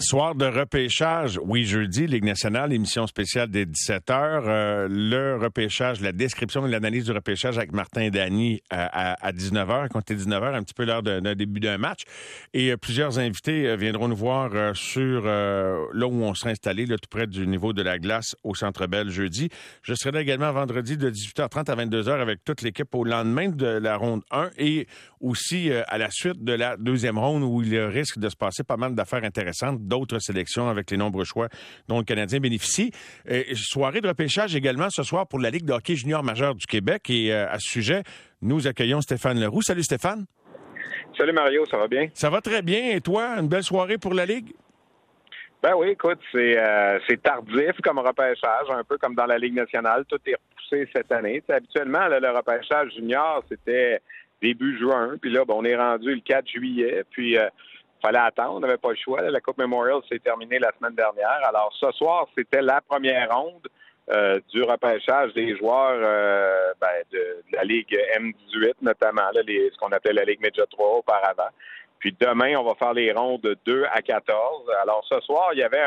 Soir de repêchage, oui, jeudi, Ligue nationale, émission spéciale des 17 heures. Euh, le repêchage, la description et l'analyse du repêchage avec Martin Dany à, à, 19 h comptez 19 h un petit peu l'heure d'un début d'un match. Et euh, plusieurs invités euh, viendront nous voir sur là où on sera installé, là, tout près du niveau de la glace au Centre Bell jeudi. Je serai là également vendredi de 18h30 à 22h avec toute l'équipe au lendemain de la ronde 1 et aussi à la suite de la deuxième ronde où il risque de se passer pas mal d'affaires intéressantes d'autres sélections avec les nombreux choix dont le Canadien bénéficie. Euh, soirée de repêchage également ce soir pour la Ligue de hockey junior majeur du Québec. Et euh, à ce sujet, nous accueillons Stéphane Leroux. Salut Stéphane. Salut Mario, ça va bien? Ça va très bien. Et toi, une belle soirée pour la Ligue? Ben oui, écoute, c'est euh, tardif comme repêchage, un peu comme dans la Ligue nationale. Tout est repoussé cette année. habituellement, le repêchage junior, c'était début juin. Puis là, ben, on est rendu le 4 juillet. Puis fallait attendre, on n'avait pas le choix. La Coupe Memorial s'est terminée la semaine dernière. Alors ce soir, c'était la première ronde euh, du repêchage des joueurs euh, ben, de, la Ligue M18 notamment, ce qu'on appelait la Ligue Média 3 auparavant. Puis demain, on va faire les rondes de 2 à 14. Alors ce soir, il y avait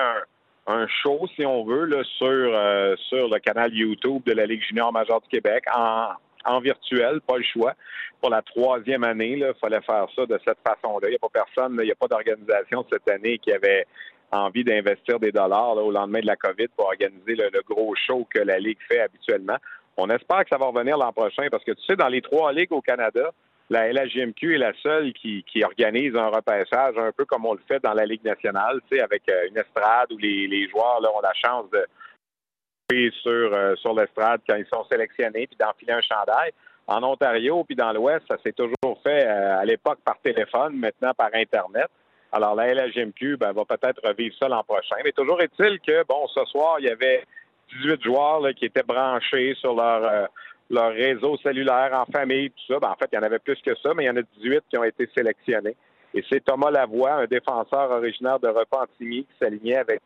un, show, si on veut, là, sur, euh, sur le canal YouTube de la Ligue junior majeure du Québec en, en virtuel, pas le choix. Pour la troisième année, il fallait faire ça de cette façon-là. Il n'y a pas personne, il n'y a pas d'organisation cette année qui avait envie d'investir des dollars au lendemain de la COVID pour organiser le, gros show que la Ligue fait habituellement. On espère que ça va revenir l'an prochain parce que tu sais, dans les trois ligues au Canada, la LHJMQ est la seule qui, organise un repêchage un peu comme on le fait dans la Ligue nationale, tu sais, avec euh, une estrade où les, joueurs ont la chance de, sur, euh, sur l'estrade quand ils sont sélectionnés, puis d'enfiler un chandail. En Ontario, puis dans l'Ouest, ça s'est toujours fait euh, à l'époque par téléphone, maintenant par Internet. Alors la LHMQ ben, va peut-être revivre ça l'an prochain. Mais toujours est-il que, bon, ce soir, il y avait 18 joueurs qui étaient branchés sur leur, euh, leur réseau cellulaire en famille, tout ça. Ben, en fait, il y en avait plus que ça, mais il y en a 18 qui ont été sélectionnés. Et c'est Thomas Lavoie, un défenseur originaire de Repentigny, qui s'alignait avec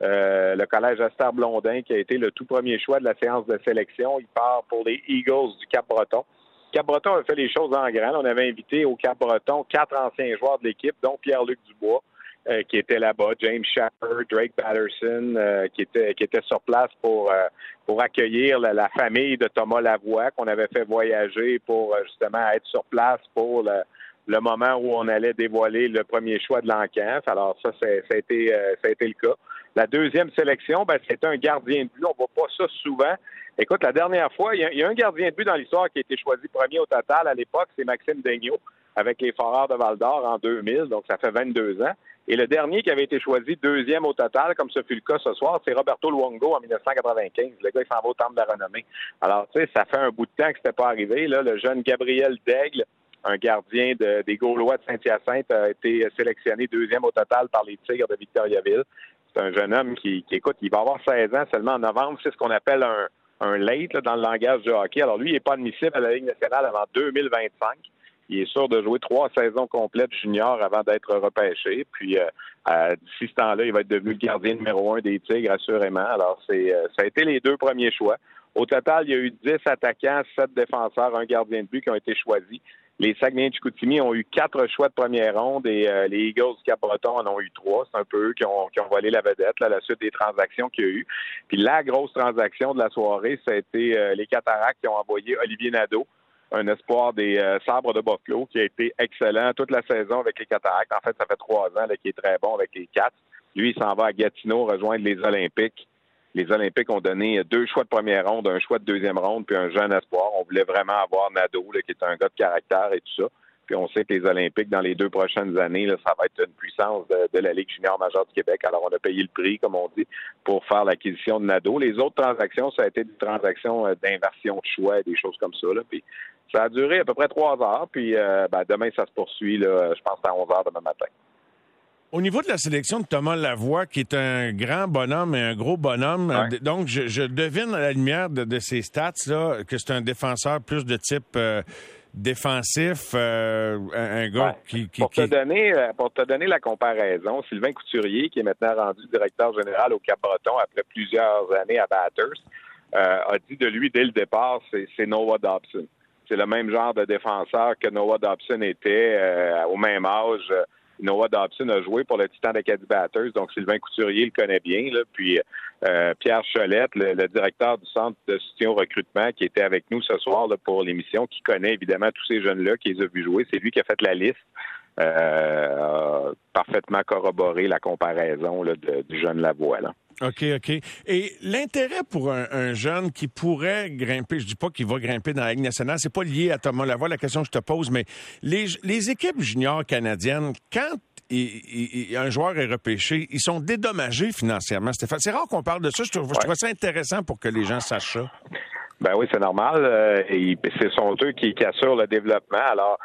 le collège Esther Blondin, qui a été le tout premier choix de la séance de sélection. Il part pour les Eagles du Cap-Breton. Cap-Breton a fait les choses en grand. On avait invité au Cap-Breton quatre anciens joueurs de l'équipe, dont Pierre-Luc Dubois, euh, qui était là-bas, James Shepard, Drake Patterson, euh, qui était qui était sur place pour pour accueillir la, famille de Thomas Lavoie, qu'on avait fait voyager pour justement être sur place pour le, le moment où on allait dévoiler le premier choix de l'enquête. Alors ça, ça a été le cas. La deuxième sélection, ben, c'est un gardien de but. On ne voit pas ça souvent. Écoute, la dernière fois, il y, a, un gardien de but dans l'histoire qui a été choisi premier au total à l'époque, c'est Maxime Daigneault avec les Foreurs de Val d'Or en 2000, donc ça fait 22 ans. Et le dernier qui avait été choisi deuxième au total, comme ce fut le cas ce soir, c'est Roberto Luongo en 1995. Le gars, il s'en va au Temple de la Renommée. Alors, tu sais, ça fait un bout de temps que c'était pas arrivé. Le jeune Gabriel Daigle, un gardien des Gaulois de Saint-Hyacinthe, a été sélectionné deuxième au total par les Tigres de Victoriaville. Un jeune homme qui, écoute, il va avoir 16 ans seulement en novembre. C'est ce qu'on appelle un, un late dans le langage du hockey. Alors lui, il n'est pas admissible à la Ligue nationale avant 2025. Il est sûr de jouer trois saisons complètes junior avant d'être repêché. Puis euh, d'ici ce temps-là, il va être devenu le gardien numéro un des Tigres, assurément. Alors c'est euh, ça a été les deux premiers choix. Au total, il y a eu 10 attaquants, 7 défenseurs, un gardien de but qui ont été choisis. Les Saguenay Chicoutimi ont eu quatre choix de première ronde et euh, les Eagles du Cap-Breton en ont eu trois. C'est un peu eux qui ont, qui volé la vedette à la suite des transactions qu'il y a eu. Puis la grosse transaction de la soirée, ça a été euh, les Cataractes qui ont envoyé Olivier Nadeau, un espoir des euh, Sabres de Buffalo, qui a été excellent toute la saison avec les Cataractes. En fait, ça fait trois ans qu'il est très bon avec les quatre. Lui, il s'en va à Gatineau rejoindre les Olympiques les Olympiques ont donné deux choix de première ronde, un choix de deuxième ronde, puis un jeune espoir. On voulait vraiment avoir Nadeau, qui est un gars de caractère et tout ça. Puis on sait que les Olympiques, dans les deux prochaines années, ça va être une puissance de, la Ligue junior majeure du Québec. Alors, on a payé le prix, comme on dit, pour faire l'acquisition de Nadeau. Les autres transactions, ça a été des transactions euh, d'inversion de choix et des choses comme ça. Puis ça a duré à peu près trois heures. Puis euh, ben, demain, ça se poursuit. Là, je pense à 11 heures demain matin. Au niveau de la sélection de Thomas Lavoie, qui est un grand bonhomme et un gros bonhomme, donc je, devine à la lumière de, ses stats là, que c'est un défenseur plus de type euh, défensif, euh, un, gars qui, pour te donner euh, pour te donner la comparaison, Sylvain Couturier, qui est maintenant rendu directeur général au Cap-Breton après plusieurs années à Batters, a dit de lui dès le départ, c'est Noah Dobson. C'est le même genre de défenseur que Noah Dobson était au même âge Noah Dobson a joué pour le Titan d'Acadie Batters, donc Sylvain Couturier le connaît bien. Là. Puis euh, Pierre Cholette, le, directeur du centre de soutien recrutement, qui était avec nous ce soir là, pour l'émission, qui connaît évidemment tous ces jeunes-là, qui les a vus jouer. C'est lui qui a fait la liste. Euh, parfaitement corroboré la comparaison là, de, du jeune Lavoie. Là. OK, OK. Et l'intérêt pour un, jeune qui pourrait grimper, je dis pas qu'il va grimper dans la Ligue nationale, c'est pas lié à Thomas Lavoie, la question que je te pose, mais les, les équipes juniors canadiennes, quand un joueur est repêché, ils sont dédommagés financièrement, Stéphane. C'est rare qu'on parle de ça. Je trouve, ça intéressant pour que les gens sachent ça. Ben oui, c'est normal. Euh, et ce sont eux qui, qui assurent le développement. Alors,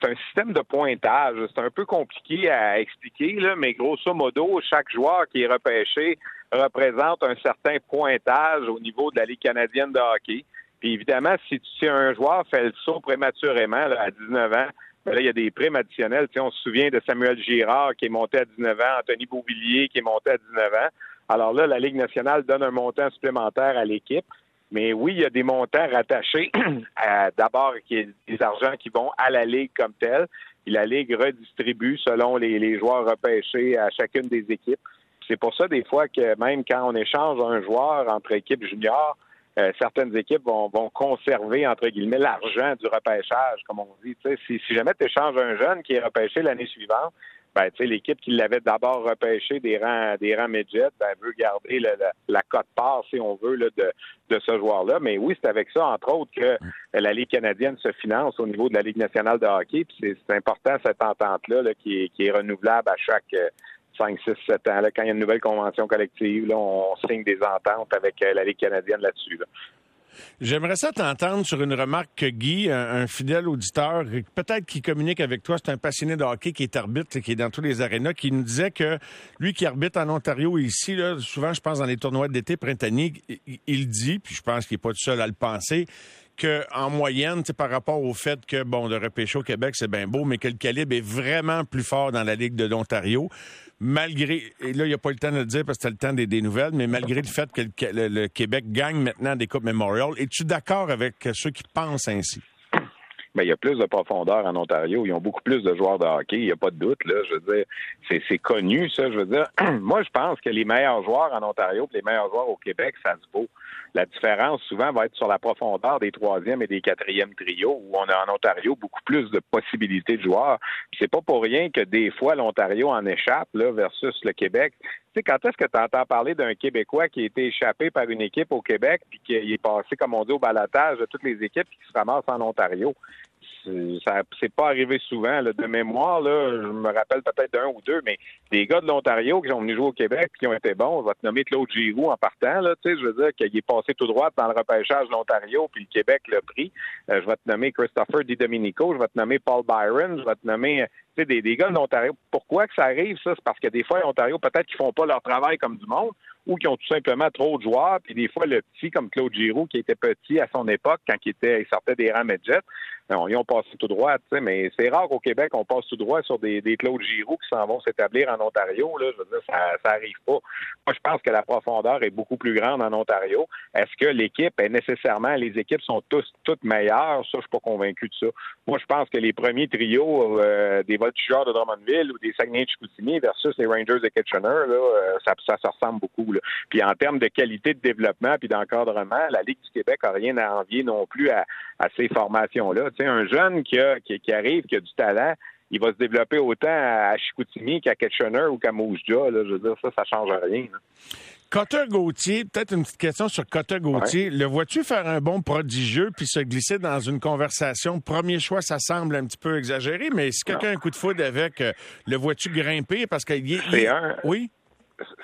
c'est un système de pointage. C'est un peu compliqué à expliquer, là, mais grosso modo, chaque joueur qui est repêché représente un certain pointage au niveau de la Ligue canadienne de hockey. Puis évidemment, si, si un joueur fait le saut prématurément à 19 ans, ben là, il y a des primes additionnelles. on se souvient de Samuel Girard qui est monté à 19 ans, Anthony Beauvillier qui est monté à 19 ans. Alors là, la Ligue nationale donne un montant supplémentaire à l'équipe. Mais oui, il y a des montants rattachés à d'abord des argents qui vont à la Ligue comme telle. Puis la Ligue redistribue selon les, joueurs repêchés à chacune des équipes. C'est pour ça, des fois, que même quand on échange un joueur entre équipes juniors, euh, certaines équipes vont, conserver, entre guillemets, l'argent du repêchage, comme on dit. Si, si jamais tu échanges un jeune qui est repêché l'année suivante, ben, l'équipe qui l'avait d'abord repêché des rangs, des rangs midget, ben, veut garder la cote-part, si on veut, de, de ce joueur-là. Mais oui, c'est avec ça, entre autres, que la Ligue canadienne se finance au niveau de la Ligue nationale de hockey. C'est important, cette entente-là, qui, est, qui est renouvelable à chaque 5, 6, 7 ans. Là, quand il y a une nouvelle convention collective, là, on signe des ententes avec euh, la Ligue canadienne là-dessus. J'aimerais ça t'entendre sur une remarque que Guy, un, fidèle auditeur, peut-être qui communique avec toi, c'est un passionné de hockey qui est arbitre, qui est dans tous les arénas, qui nous disait que lui qui arbitre en Ontario ici, là, souvent je pense dans les tournois d'été printaniers, il dit, puis je pense qu'il n'est pas tout seul à le penser, qu'en moyenne, par rapport au fait que, bon, le repêcher au Québec, c'est bien beau, mais que le calibre est vraiment plus fort dans la Ligue de l'Ontario, malgré, et là, il n'y a pas le temps de le dire parce que c'était le temps des, nouvelles, mais malgré le fait que le, Québec gagne maintenant des Coupes Memorial, es-tu d'accord avec ceux qui pensent ainsi? Mais il y a plus de profondeur en Ontario. Ils ont beaucoup plus de joueurs de hockey. Il n'y a pas de doute. Là. Je veux dire, c'est connu, ça. Je veux dire, moi, je pense que les meilleurs joueurs en Ontario et les meilleurs joueurs au Québec, ça se vaut. La différence, souvent, va être sur la profondeur des troisièmes et des quatrièmes trios, où on a en Ontario beaucoup plus de possibilités de joueurs. C'est pas pour rien que des fois, l'Ontario en échappe là, versus le Québec. Tu sais, quand est-ce que tu entends parler d'un Québécois qui a été échappé par une équipe au Québec puis qui est passé, comme on dit, au balatage de toutes les équipes qui se ramassent en Ontario? Ça c'est pas arrivé souvent de mémoire là, je me rappelle peut-être d'un ou deux, mais des gars de l'Ontario qui sont venus jouer au Québec et qui ont été bons, je vais te nommer Claude Giroux en partant là, tu sais, je veux dire qu'il est passé tout droit dans le repêchage de l'Ontario puis le Québec l'a pris. Euh, je vais te nommer Christopher Di Domenico, je vais te nommer Paul Byron, je vais te nommer sais, des, des gars de. Pourquoi que ça arrive ça? C'est parce que des fois l'Ontario peut-être qu'ils font pas leur travail comme du monde ou qui ont tout simplement trop de joueurs. Puis des fois, le petit, comme Claude Giroux, qui était petit à son époque, quand il, était, il sortait des rangs Medjet, ils ont passé tout droit, mais c'est rare qu'au Québec, on passe tout droit sur des, des Claude Giroux qui s'en vont s'établir en Ontario. Là, je veux dire, ça, ça arrive pas. Moi, je pense que la profondeur est beaucoup plus grande en Ontario. Est-ce que l'équipe est nécessairement, les équipes sont tous toutes meilleures? Ça, je suis pas convaincu de ça. Moi, je pense que les premiers trios euh, des voltigeurs de Drummondville ou des Saguenay de Chicoutimi versus les Rangers de Kitchener, euh, ça, ça ressemble beaucoup. Puis en termes de qualité de développement puis d'encadrement, la Ligue du Québec n'a rien à envier non plus à, ces formations-là. Tu sais, un jeune qui, arrive, qui a du talent, il va se développer autant à Chicoutimi qu'à Kitchener ou qu'à Moujja. Je veux dire, ça, ça change rien. Cotter Gauthier, peut-être une petite question sur Cotter Gauthier. Le vois-tu faire un bon prodigieux puis se glisser dans une conversation? Premier choix, ça semble un petit peu exagéré, mais si quelqu'un a un coup de foudre avec, euh, le vois-tu grimper? Parce qu'il est. Oui?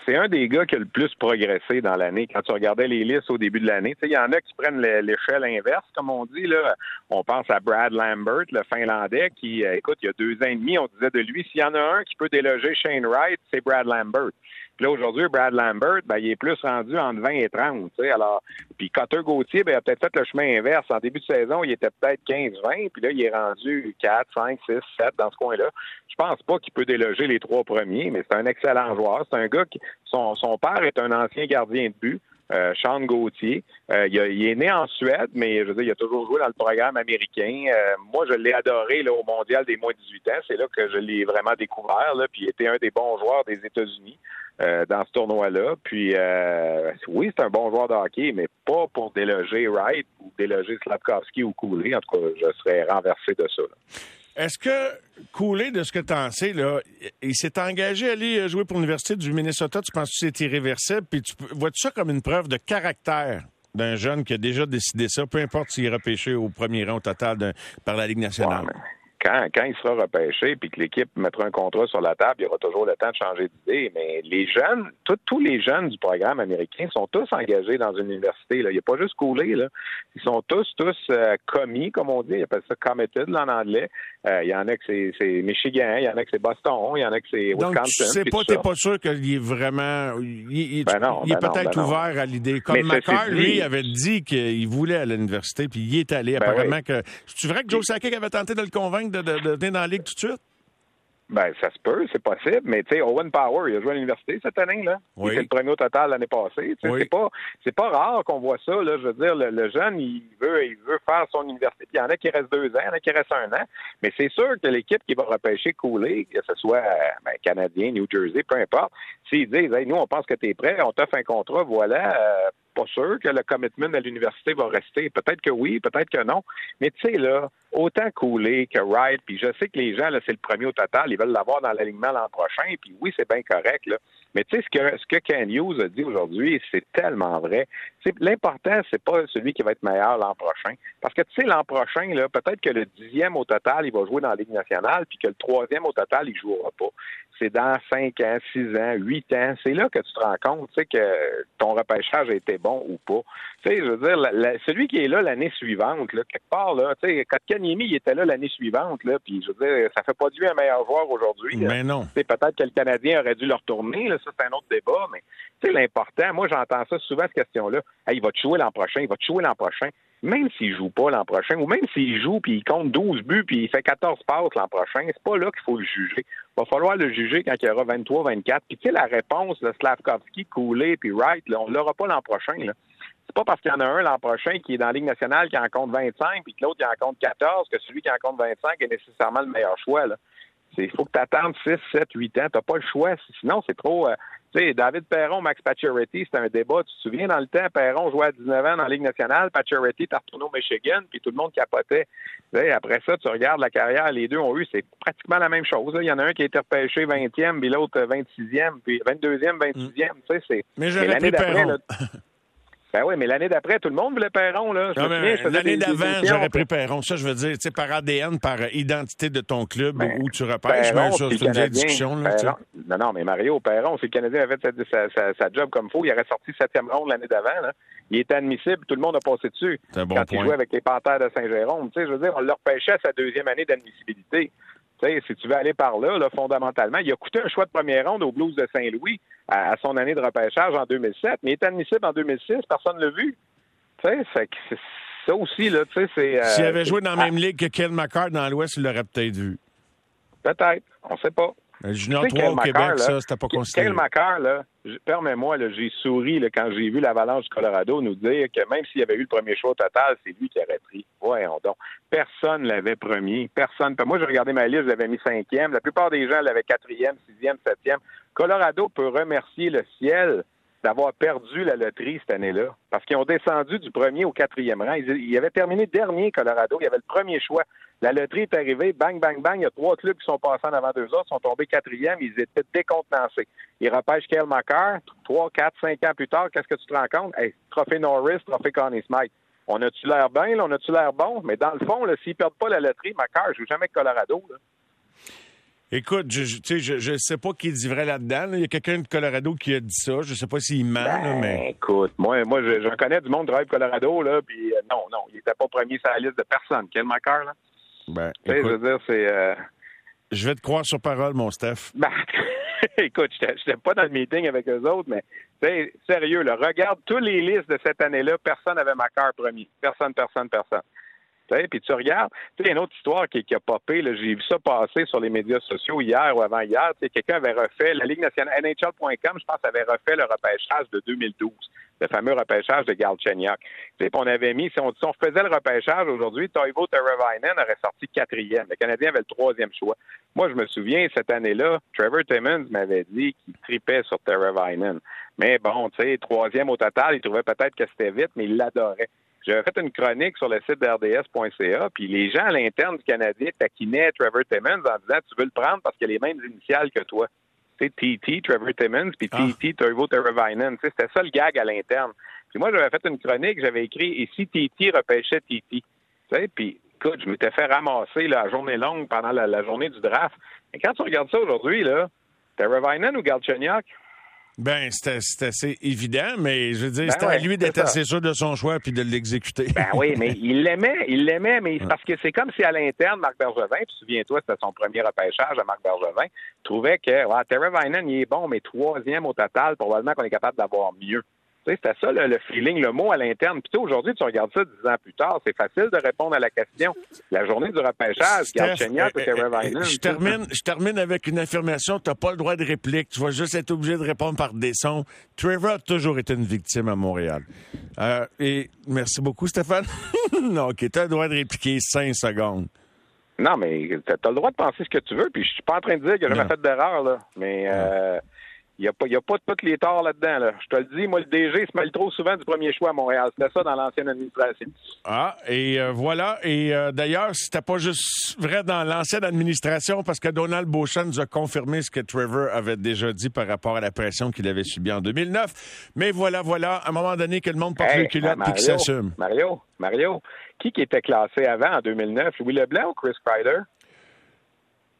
c'est un des gars qui a le plus progressé dans l'année. Quand tu regardais les listes au début de l'année, il y en a qui prennent l'échelle inverse, comme on dit. Là. On pense à Brad Lambert, le Finlandais, qui, euh, écoute, il y a deux ans et demi, on disait de lui, s'il y en a un qui peut déloger Shane Wright, c'est Brad Lambert. Puis là, aujourd'hui, Brad Lambert, ben, il est plus rendu entre 20 et 30. sais. Alors, puis Cotter Gauthier, ben, il a peut-être fait le chemin inverse. En début de saison, il était peut-être 15-20, puis là, il est rendu 4, 5, 6, 7 dans ce coin-là. Je pense pas qu'il peut déloger les trois premiers, mais c'est un excellent joueur. C'est un gars qui, son, père est un ancien gardien de but. euh, Sean Gauthier. Euh, il, est né en Suède, mais je veux dire, il a toujours joué dans le programme américain. Euh, moi, je l'ai adoré là, au Mondial des moins de 18 ans. C'est là que je l'ai vraiment découvert. Là, puis il était un des bons joueurs des États-Unis dans ce tournoi-là. Puis oui, c'est un bon joueur de hockey, mais pas pour déloger Wright ou déloger Slavkovski ou Cooley. En tout cas, je serais renversé de ça. Est-ce que Coulé, de ce que tu en sais, là, il s'est engagé à aller euh, jouer pour l'Université du Minnesota, tu penses que c'est irréversible, puis tu vois-tu ça comme une preuve de caractère d'un jeune qui a déjà décidé ça, peu importe s'il est repêché au premier rang au total par la Ligue nationale? Quand, quand il sera repêché puis que l'équipe mettra un contrat sur la table, il y aura toujours le temps de changer d'idée. Mais les jeunes, tous les jeunes du programme américain sont tous engagés dans une université. Là. Il n'y a pas juste coulé. Là. Ils sont tous, tous euh, commis, comme on dit. Ils appellent ça committed en anglais. Euh, il y en a que c'est Michigan, il y en a que c'est Boston, il y en a que c'est Wisconsin. Donc, tu sais pas, t'es pas sûr qu'il est vraiment... Il, il, ben il est ben peut-être ben ouvert à l'idée. Comme McCarr, lui, avait dit qu'il voulait à l'université, puis il est allé. apparemment que... C'est vrai que Joe Sakic avait tenté de le convaincre de, de, de venir dans la Ligue tout de suite? Ben, ça se peut, c'est possible, mais tu sais, Owen Power, il a joué à l'université cette année, là. Oui. Il le premier au total l'année passée. C'est pas c'est pas rare qu'on voit ça, là. Je veux dire, le, jeune, il veut il veut faire son université. il y en a qui restent deux ans, il y en a qui restent un an. Mais c'est sûr que l'équipe qui va repêcher Cooley, que ce soit ben, Canadien, New Jersey, peu importe, s'ils disent hey, nous, on pense que tu es prêt, on t'offre un contrat, voilà, euh, pas sûr que le commitment à l'université va rester. Peut-être que oui, peut-être que non. Mais tu sais, là, autant couler que Wright, puis je sais que les gens, là, c'est le premier au total, ils veulent l'avoir dans l'alignement l'an prochain, puis oui, c'est bien correct, là. Mais tu sais, ce que, ce que Ken Hughes a dit aujourd'hui, c'est tellement vrai. L'important, c'est pas celui qui va être meilleur l'an prochain. Parce que tu sais, l'an prochain, là, peut-être que le dixième au total, il va jouer dans la Ligue nationale, puis que le troisième au total, il jouera pas c'est dans 5 ans, 6 ans, 8 ans. C'est là que tu te rends compte tu sais, que ton repêchage a été bon ou pas. Tu sais, je veux dire, celui qui est là l'année suivante, là, quelque part, là, tu sais, quand Kanyemi il était là l'année suivante, là, puis je veux dire, ça fait pas de lui un meilleur joueur aujourd'hui. Mais non. Peut-être que le Canadien aurait dû le retourner, là, ça c'est un autre débat, mais tu sais, l'important, moi j'entends ça souvent, cette question-là. il va te jouer l'an prochain, il va te jouer l'an prochain même s'il joue pas l'an prochain, ou même s'il joue puis il compte 12 buts puis il fait 14 passes l'an prochain, c'est pas là qu'il faut le juger. Il va falloir le juger quand il y aura 23, 24. Puis tu sais, la réponse, le Slavkovski, Cooley puis Wright, là, on l'aura pas l'an prochain. Là. C'est pas parce qu'il y en a un l'an prochain qui est dans la Ligue nationale qui en compte 25 puis que l'autre qui en compte 14 que celui qui en compte 25 est nécessairement le meilleur choix. Il faut que tu attendes 6, 7, 8 ans. Tu pas le choix. Sinon, c'est trop. Euh, tu sais, David Perron, Max Pacioretty, c'était un débat. Tu te souviens, dans le temps, Perron jouait à 19 ans dans la Ligue nationale. Pacioretty est retourné au Michigan, puis tout le monde capotait. après ça, tu regardes la carrière, les deux ont eu, c'est pratiquement la même chose. Il y en a un qui a été repêché 20e, puis l'autre 26e, puis 22e, 26e. Tu sais, c'est. Mais j'avais pris Perron. Ben oui, mais l'année d'après, tout le monde voulait Perron. Là. L'année d'avant, j'aurais pris Perron. Ça, je veux dire, par ADN, par identité de ton club ben, où tu repères. Perron, c'est une vieille discussion. Là, non, non, mais Mario, Perron, si le Canadien avait fait sa, sa, sa, job comme il faut, il aurait sorti septième ronde l'année d'avant. Il était admissible, tout le monde a passé dessus bon quand il jouait avec les Panthères de Saint-Jérôme. Je veux dire, on le repêchait à sa deuxième année d'admissibilité si tu veux aller par là, là, fondamentalement, il a coûté un choix de première ronde au Blues de Saint-Louis à, son année de repêchage en 2007, mais il est admissible en 2006, personne ne l'a vu. ça aussi, là, tu sais, c'est... Euh, S'il avait joué dans la même ligue que Ken McCart dans l'Ouest, il l'aurait peut-être vu. Peut-être, on sait pas. Le Junior 3 au Québec, ça, c'était pas considéré. Quel Macar, là, permets-moi, j'ai souri là, quand j'ai vu l'Avalanche du Colorado nous dire que même s'il y avait eu le premier choix total, c'est lui qui aurait pris. Voyons donc. Personne l'avait premier. Personne. Moi, j'ai regardé ma liste, j'avais mis cinquième. La plupart des gens l'avaient quatrième, sixième, septième. Colorado peut remercier le ciel d'avoir perdu la loterie cette année-là. Parce qu'ils ont descendu du premier au quatrième rang. Ils, avaient terminé dernier, Colorado. Il y avait le premier choix. La loterie est arrivée, bang, bang, bang. Il y a trois clubs qui sont passés en avant deux autres, sont tombés quatrième. Ils étaient décontenancés. Ils repêchent Kyle McCarr. Trois, quatre, cinq ans plus tard, qu'est-ce que tu te rends compte? Trophée Norris, trophée Connie Smythe. On a-tu l'air bien, on a-tu l'air bon? Mais dans le fond, s'ils perdent pas la loterie, McCarr ne joue jamais avec Colorado. Écoute, je ne sais pas qui dit vrai là-dedans. Il y a quelqu'un de Colorado qui a dit ça. Je ne sais pas s'il ment, ben, mais. Écoute, moi, moi je, connais du monde de drive Colorado, là, puis euh, non, non, il n'était pas premier sur la liste de personne. Quel Macar, là? Ben, je veux dire, c'est. Euh, je vais te croire sur parole, mon Steph. Ben, écoute, je n'étais pas dans le meeting avec eux autres, mais sérieux, là, regarde tous les listes de cette année-là, personne n'avait Macar premier. Personne, personne, personne. Puis tu regardes, tu sais, une autre histoire qui, a popé, j'ai vu ça passer sur les médias sociaux hier ou avant-hier, quelqu'un avait refait, la Ligue nationale, NHL.com, je pense, avait refait le repêchage de 2012, le fameux repêchage de Galchenyuk. On avait mis, si on, si on faisait le repêchage aujourd'hui, Toivo Teravainen aurait sorti quatrième. Le Canadien avait le troisième choix. Moi, je me souviens, cette année-là, Trevor Timmons m'avait dit qu'il tripait sur Teravainen. Mais bon, tu sais, troisième au total, il trouvait peut-être que c'était vite, mais il l'adorait. J'avais fait une chronique sur le site d'RDS.ca, puis les gens à l'interne du Canadien taquinaient Trevor Timmons en disant Tu veux le prendre parce qu'il a les mêmes initiales que toi. C'est TT, Trevor Timmons, puis TT, ah. Turbo Teravainen. C'était ça le gag à l'interne. Puis moi, j'avais fait une chronique, j'avais écrit Et si TT repêchait TT Puis écoute, je m'étais fait ramasser la journée longue pendant la, journée du draft. Et quand tu regardes ça aujourd'hui, là, Teravainen ou Galchenyuk? Ben, c'est assez évident, mais je veux dire, ben c'était à lui d'être assez sûr de son choix puis de l'exécuter. Ben oui, mais il l'aimait, il l'aimait, mais parce que c'est comme si à l'interne, Marc Bergevin, puis souviens-toi, c'était son premier repêchage à Marc Bergevin, trouvait que ouais, Terry il est bon, mais troisième au total, probablement qu'on est capable d'avoir mieux. C'était ça le, feeling, le mot à l'interne. Puis aujourd'hui, tu regardes ça dix ans plus tard, c'est facile de répondre à la question. La journée du repêchage, Steph, euh, euh, je termine, je termine avec une affirmation. Tu n'as pas le droit de réplique. Tu vas juste être obligé de répondre par des sons. Trevor a toujours été une victime à Montréal. Euh, et merci beaucoup, Stéphane. non, OK, tu as le droit de répliquer cinq secondes. Non, mais tu as le droit de penser ce que tu veux, puis je suis pas en train de dire que j'ai jamais fait d'erreur, là. Mais euh, il n'y a, a pas toutes les torts là-dedans. Là. Je te le dis, moi, le DG se mêle trop souvent du premier choix à Montréal. C'était ça dans l'ancienne administration. Ah, et euh, voilà. Et euh, d'ailleurs, c'était pas juste vrai dans l'ancienne administration parce que Donald Beauchamp nous a confirmé ce que Trevor avait déjà dit par rapport à la pression qu'il avait subie en 2009. Mais voilà, voilà, à un moment donné, que le monde porte le culotte et qu'il s'assume. Mario, Mario, qui qui était classé avant en 2009? Louis Leblanc ou Chris Kreider?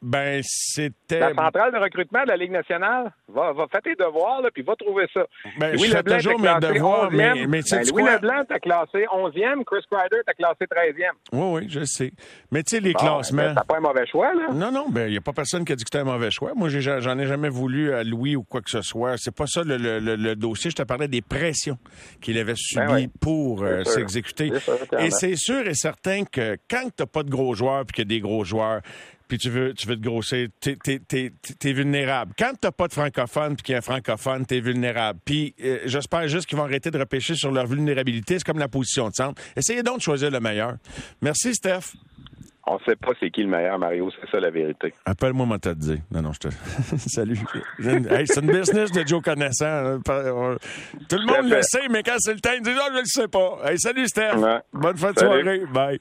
Ben, c'était. La centrale de recrutement de la Ligue nationale. Va, va faire tes devoirs, là, puis va trouver ça. Ben, Louis je Leblanc toujours mes devoirs, mais, mais ben, Louis Leblanc, t'as classé 11e, Chris Kreider, t'as classé 13e. Oui, oui, je sais. Mais tu sais, les classements. Ben, t'as pas un mauvais choix, là? Non, non, ben, il n'y a pas personne qui a dit que c'était un mauvais choix. Moi, j'en ai, jamais voulu à Louis ou quoi que ce soit. C'est pas ça le, le, le, dossier. Je te parlais des pressions qu'il avait ben subies pour euh, s'exécuter. Et c'est sûr et certain que quand t'as pas de gros joueurs puis qu'il y a des gros joueurs, puis tu veux, tu veux te grosser, t'es, es, vulnérable. Quand t'as pas de francophone puis qu'il y a un francophone, t'es vulnérable. Puis euh, j'espère juste qu'ils vont arrêter de repêcher sur leur vulnérabilité. C'est comme la position de centre. Essayez donc de choisir le meilleur. Merci, Steph. On sait pas c'est qui le meilleur, Mario. C'est ça la vérité. Appelle-moi, moi, t'as dit. Non, non, je te. Salut. c'est une business de Joe connaissant. Hein. Tout le monde le sait, mais quand c'est le temps, ils disent, oh, je le sais pas. Hey, salut, Steph. Bonne fin de soirée. Bye.